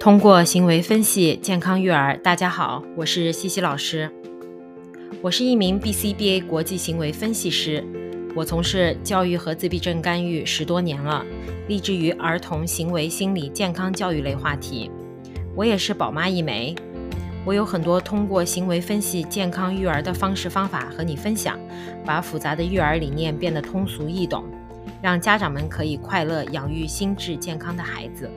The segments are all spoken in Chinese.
通过行为分析健康育儿，大家好，我是西西老师。我是一名 BCBA 国际行为分析师，我从事教育和自闭症干预十多年了，立志于儿童行为心理健康教育类话题。我也是宝妈一枚，我有很多通过行为分析健康育儿的方式方法和你分享，把复杂的育儿理念变得通俗易懂，让家长们可以快乐养育心智健康的孩子。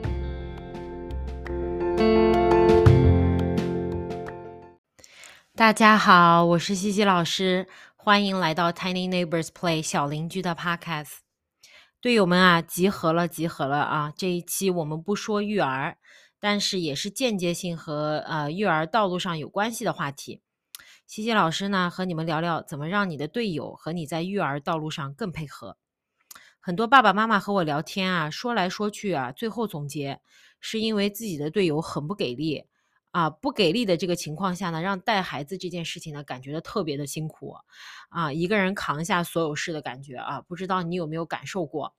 大家好，我是西西老师，欢迎来到 Tiny Neighbors Play 小邻居的 Podcast。队友们啊，集合了，集合了啊！这一期我们不说育儿，但是也是间接性和呃育儿道路上有关系的话题。西西老师呢，和你们聊聊怎么让你的队友和你在育儿道路上更配合。很多爸爸妈妈和我聊天啊，说来说去啊，最后总结是因为自己的队友很不给力。啊，不给力的这个情况下呢，让带孩子这件事情呢，感觉的特别的辛苦，啊，一个人扛下所有事的感觉啊，不知道你有没有感受过？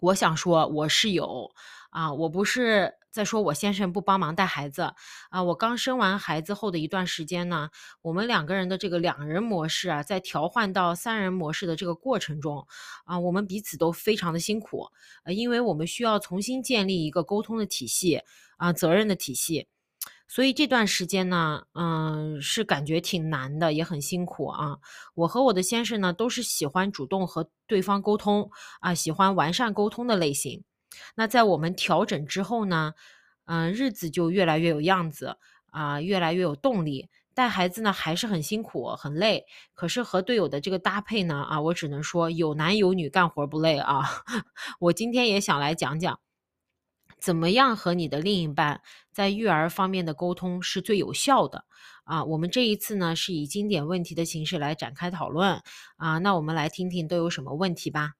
我想说，我是有啊，我不是在说我先生不帮忙带孩子啊，我刚生完孩子后的一段时间呢，我们两个人的这个两人模式啊，在调换到三人模式的这个过程中啊，我们彼此都非常的辛苦，呃，因为我们需要重新建立一个沟通的体系啊，责任的体系。所以这段时间呢，嗯，是感觉挺难的，也很辛苦啊。我和我的先生呢，都是喜欢主动和对方沟通啊，喜欢完善沟通的类型。那在我们调整之后呢，嗯，日子就越来越有样子啊，越来越有动力。带孩子呢还是很辛苦，很累。可是和队友的这个搭配呢，啊，我只能说有男有女，干活不累啊。我今天也想来讲讲。怎么样和你的另一半在育儿方面的沟通是最有效的啊？我们这一次呢是以经典问题的形式来展开讨论啊。那我们来听听都有什么问题吧。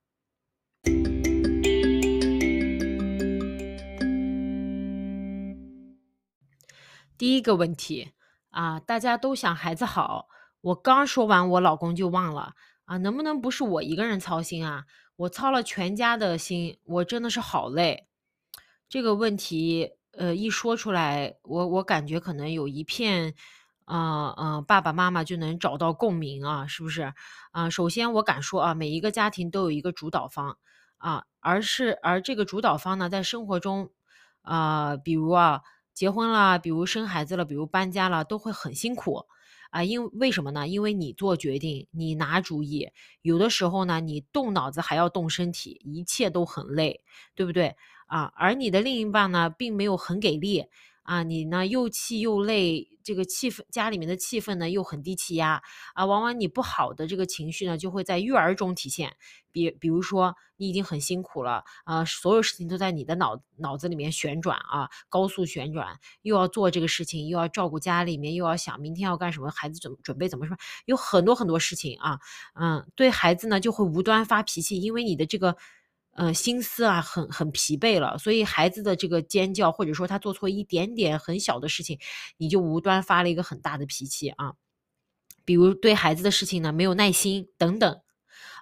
第一个问题啊，大家都想孩子好，我刚说完我老公就忘了啊，能不能不是我一个人操心啊？我操了全家的心，我真的是好累。这个问题，呃，一说出来，我我感觉可能有一片，呃呃，爸爸妈妈就能找到共鸣啊，是不是？啊，首先我敢说啊，每一个家庭都有一个主导方啊，而是而这个主导方呢，在生活中，啊，比如啊，结婚了，比如生孩子了，比如搬家了，都会很辛苦啊，因为什么呢？因为你做决定，你拿主意，有的时候呢，你动脑子还要动身体，一切都很累，对不对？啊，而你的另一半呢，并没有很给力啊，你呢又气又累，这个气氛家里面的气氛呢又很低气压啊，往往你不好的这个情绪呢就会在育儿中体现，比比如说你已经很辛苦了啊，所有事情都在你的脑脑子里面旋转啊，高速旋转，又要做这个事情，又要照顾家里面，又要想明天要干什么，孩子准准备怎么什么，有很多很多事情啊，嗯，对孩子呢就会无端发脾气，因为你的这个。嗯，心思啊，很很疲惫了，所以孩子的这个尖叫，或者说他做错一点点很小的事情，你就无端发了一个很大的脾气啊。比如对孩子的事情呢没有耐心等等，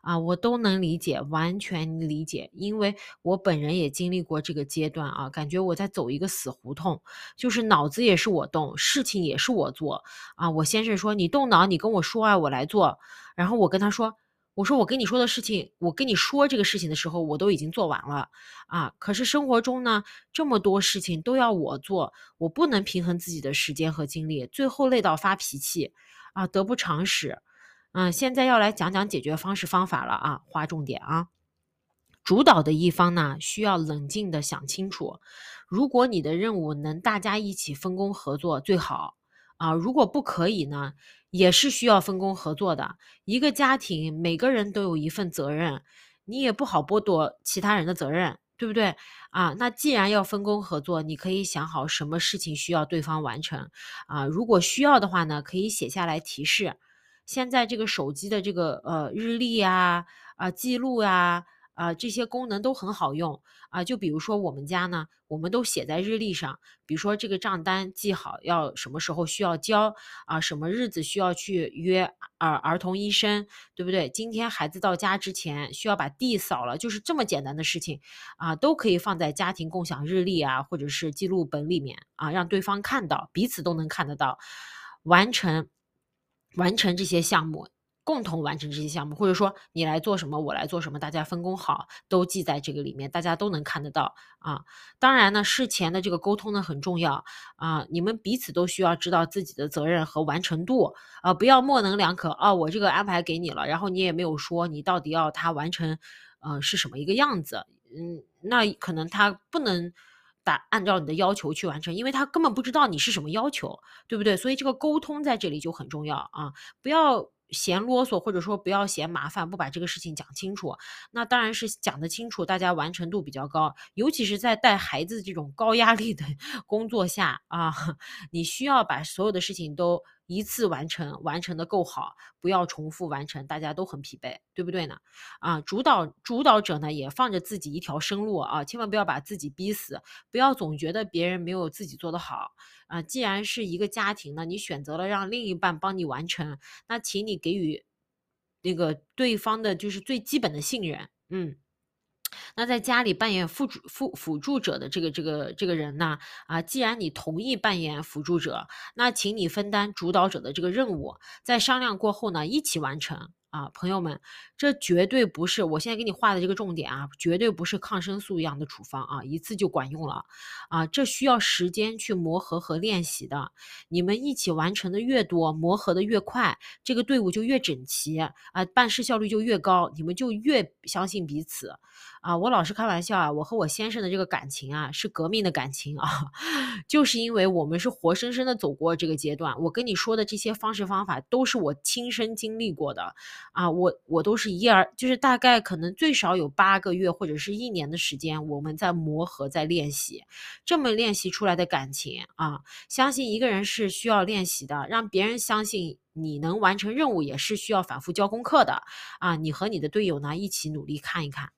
啊，我都能理解，完全理解，因为我本人也经历过这个阶段啊，感觉我在走一个死胡同，就是脑子也是我动，事情也是我做啊。我先生说你动脑，你跟我说啊，我来做，然后我跟他说。我说我跟你说的事情，我跟你说这个事情的时候，我都已经做完了啊。可是生活中呢，这么多事情都要我做，我不能平衡自己的时间和精力，最后累到发脾气啊，得不偿失。嗯，现在要来讲讲解决方式方法了啊，划重点啊。主导的一方呢，需要冷静的想清楚，如果你的任务能大家一起分工合作最好啊，如果不可以呢？也是需要分工合作的。一个家庭，每个人都有一份责任，你也不好剥夺其他人的责任，对不对啊？那既然要分工合作，你可以想好什么事情需要对方完成啊。如果需要的话呢，可以写下来提示。现在这个手机的这个呃日历啊啊记录呀啊，这些功能都很好用啊。就比如说我们家呢，我们都写在日历上，比如说这个账单记好要什么时候需要交啊，什么日子需要去约儿儿童医生，对不对？今天孩子到家之前需要把地扫了，就是这么简单的事情啊，都可以放在家庭共享日历啊，或者是记录本里面啊，让对方看到，彼此都能看得到，完成完成这些项目。共同完成这些项目，或者说你来做什么，我来做什么，大家分工好，都记在这个里面，大家都能看得到啊。当然呢，事前的这个沟通呢很重要啊，你们彼此都需要知道自己的责任和完成度啊，不要模棱两可啊。我这个安排给你了，然后你也没有说你到底要他完成，呃，是什么一个样子？嗯，那可能他不能打按照你的要求去完成，因为他根本不知道你是什么要求，对不对？所以这个沟通在这里就很重要啊，不要。嫌啰嗦，或者说不要嫌麻烦，不把这个事情讲清楚，那当然是讲得清楚，大家完成度比较高。尤其是在带孩子这种高压力的 工作下啊，你需要把所有的事情都一次完成，完成的够好，不要重复完成，大家都很疲惫，对不对呢？啊，主导主导者呢也放着自己一条生路啊，千万不要把自己逼死，不要总觉得别人没有自己做得好。啊，既然是一个家庭呢，你选择了让另一半帮你完成，那请你给予那个对方的就是最基本的信任，嗯。那在家里扮演辅助辅辅助者的这个这个这个人呢，啊，既然你同意扮演辅助者，那请你分担主导者的这个任务，在商量过后呢，一起完成。啊，朋友们，这绝对不是我现在给你画的这个重点啊，绝对不是抗生素一样的处方啊，一次就管用了啊，这需要时间去磨合和练习的。你们一起完成的越多，磨合的越快，这个队伍就越整齐啊，办事效率就越高，你们就越相信彼此啊。我老是开玩笑啊，我和我先生的这个感情啊，是革命的感情啊，就是因为我们是活生生的走过这个阶段。我跟你说的这些方式方法，都是我亲身经历过的。啊，我我都是一而，就是大概可能最少有八个月或者是一年的时间，我们在磨合，在练习，这么练习出来的感情啊，相信一个人是需要练习的，让别人相信你能完成任务，也是需要反复交功课的啊。你和你的队友呢一起努力看一看。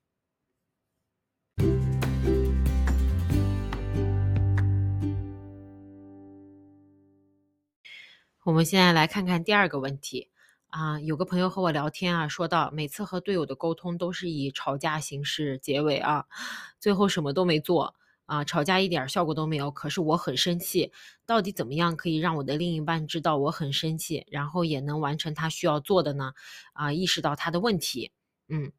我们现在来看看第二个问题。啊，有个朋友和我聊天啊，说到每次和队友的沟通都是以吵架形式结尾啊，最后什么都没做啊，吵架一点效果都没有。可是我很生气，到底怎么样可以让我的另一半知道我很生气，然后也能完成他需要做的呢？啊，意识到他的问题，嗯，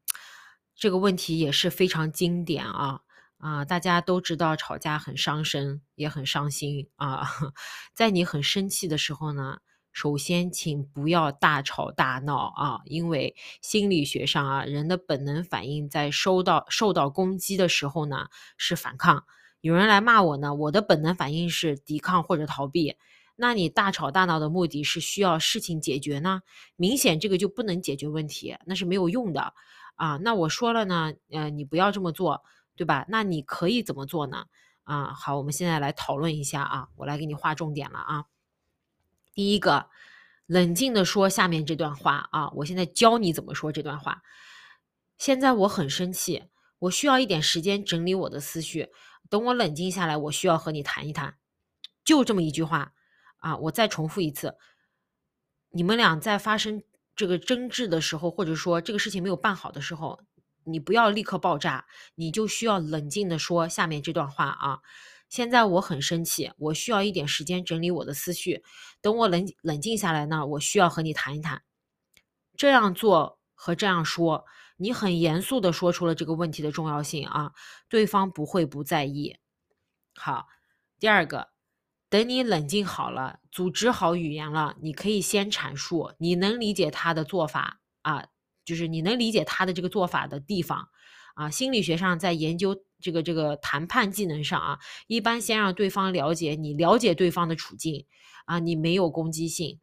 这个问题也是非常经典啊啊，大家都知道吵架很伤身，也很伤心啊，在你很生气的时候呢。首先，请不要大吵大闹啊，因为心理学上啊，人的本能反应在收到受到攻击的时候呢是反抗。有人来骂我呢，我的本能反应是抵抗或者逃避。那你大吵大闹的目的是需要事情解决呢？明显这个就不能解决问题，那是没有用的啊。那我说了呢，呃，你不要这么做，对吧？那你可以怎么做呢？啊，好，我们现在来讨论一下啊，我来给你划重点了啊。第一个，冷静的说下面这段话啊，我现在教你怎么说这段话。现在我很生气，我需要一点时间整理我的思绪。等我冷静下来，我需要和你谈一谈。就这么一句话啊，我再重复一次。你们俩在发生这个争执的时候，或者说这个事情没有办好的时候，你不要立刻爆炸，你就需要冷静的说下面这段话啊。现在我很生气，我需要一点时间整理我的思绪。等我冷冷静下来呢，我需要和你谈一谈。这样做和这样说，你很严肃的说出了这个问题的重要性啊，对方不会不在意。好，第二个，等你冷静好了，组织好语言了，你可以先阐述你能理解他的做法啊，就是你能理解他的这个做法的地方啊。心理学上在研究。这个这个谈判技能上啊，一般先让对方了解你了解对方的处境啊，你没有攻击性，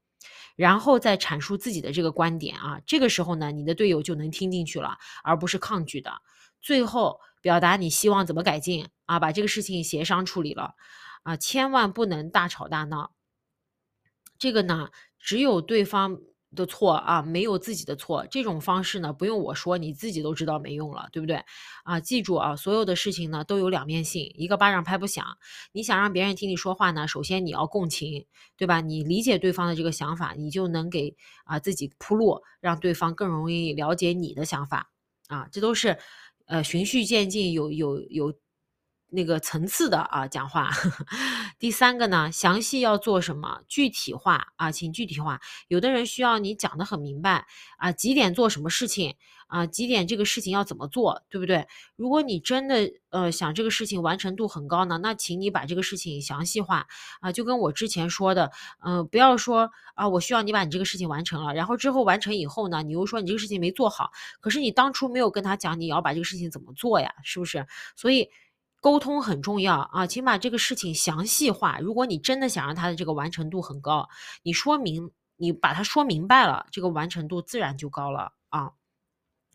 然后再阐述自己的这个观点啊，这个时候呢，你的队友就能听进去了，而不是抗拒的。最后表达你希望怎么改进啊，把这个事情协商处理了啊，千万不能大吵大闹。这个呢，只有对方的错啊，没有自己的错。这种方式呢，不用我说，你自己都知道没用了，对不对？啊，记住啊，所有的事情呢都有两面性，一个巴掌拍不响。你想让别人听你说话呢，首先你要共情，对吧？你理解对方的这个想法，你就能给啊自己铺路，让对方更容易了解你的想法啊。这都是呃循序渐进，有有有。那个层次的啊，讲话。第三个呢，详细要做什么，具体化啊，请具体化。有的人需要你讲的很明白啊，几点做什么事情啊，几点这个事情要怎么做，对不对？如果你真的呃想这个事情完成度很高呢，那请你把这个事情详细化啊，就跟我之前说的，嗯，不要说啊，我需要你把你这个事情完成了，然后之后完成以后呢，你又说你这个事情没做好，可是你当初没有跟他讲你要把这个事情怎么做呀，是不是？所以。沟通很重要啊，请把这个事情详细化。如果你真的想让他的这个完成度很高，你说明你把它说明白了，这个完成度自然就高了啊。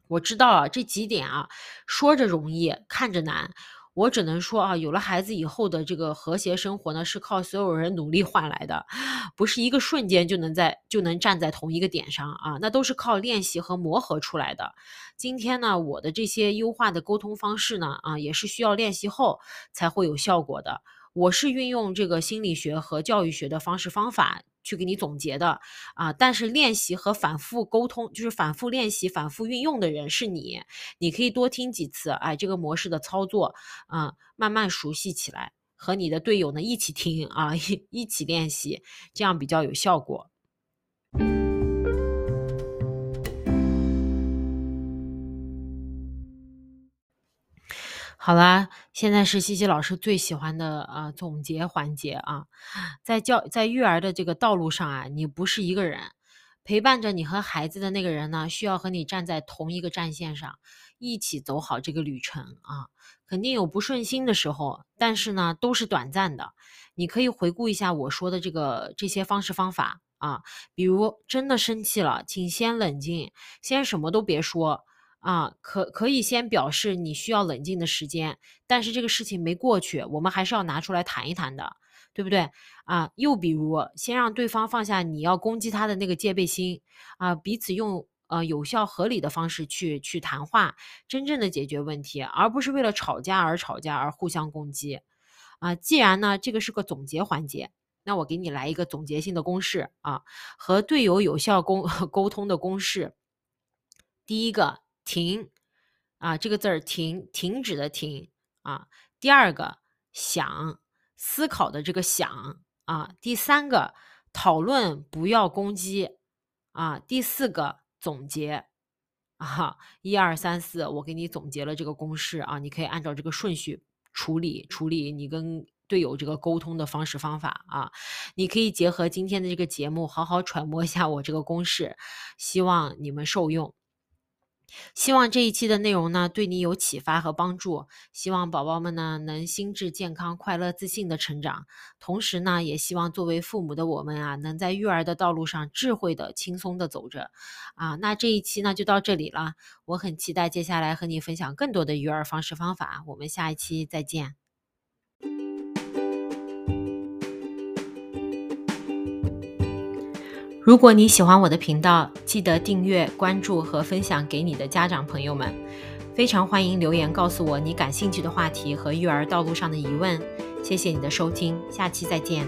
我知道啊这几点啊，说着容易，看着难。我只能说啊，有了孩子以后的这个和谐生活呢，是靠所有人努力换来的，不是一个瞬间就能在就能站在同一个点上啊，那都是靠练习和磨合出来的。今天呢，我的这些优化的沟通方式呢，啊，也是需要练习后才会有效果的。我是运用这个心理学和教育学的方式方法。去给你总结的啊，但是练习和反复沟通，就是反复练习、反复运用的人是你，你可以多听几次，哎，这个模式的操作，啊，慢慢熟悉起来，和你的队友呢一起听啊，一一起练习，这样比较有效果。好啦，现在是西西老师最喜欢的啊总结环节啊，在教在育儿的这个道路上啊，你不是一个人，陪伴着你和孩子的那个人呢，需要和你站在同一个战线上，一起走好这个旅程啊。肯定有不顺心的时候，但是呢，都是短暂的。你可以回顾一下我说的这个这些方式方法啊，比如真的生气了，请先冷静，先什么都别说。啊，可可以先表示你需要冷静的时间，但是这个事情没过去，我们还是要拿出来谈一谈的，对不对？啊，又比如，先让对方放下你要攻击他的那个戒备心，啊，彼此用呃有效合理的方式去去谈话，真正的解决问题，而不是为了吵架而吵架而互相攻击。啊，既然呢这个是个总结环节，那我给你来一个总结性的公式啊，和队友有效沟 沟通的公式，第一个。停，啊，这个字儿停，停止的停啊。第二个想，思考的这个想啊。第三个讨论，不要攻击啊。第四个总结啊，一二三四，我给你总结了这个公式啊，你可以按照这个顺序处理处理你跟队友这个沟通的方式方法啊。你可以结合今天的这个节目，好好揣摩一下我这个公式，希望你们受用。希望这一期的内容呢，对你有启发和帮助。希望宝宝们呢，能心智健康、快乐、自信的成长。同时呢，也希望作为父母的我们啊，能在育儿的道路上智慧的、轻松的走着。啊，那这一期呢，就到这里了。我很期待接下来和你分享更多的育儿方式方法。我们下一期再见。如果你喜欢我的频道，记得订阅、关注和分享给你的家长朋友们。非常欢迎留言告诉我你感兴趣的话题和育儿道路上的疑问。谢谢你的收听，下期再见。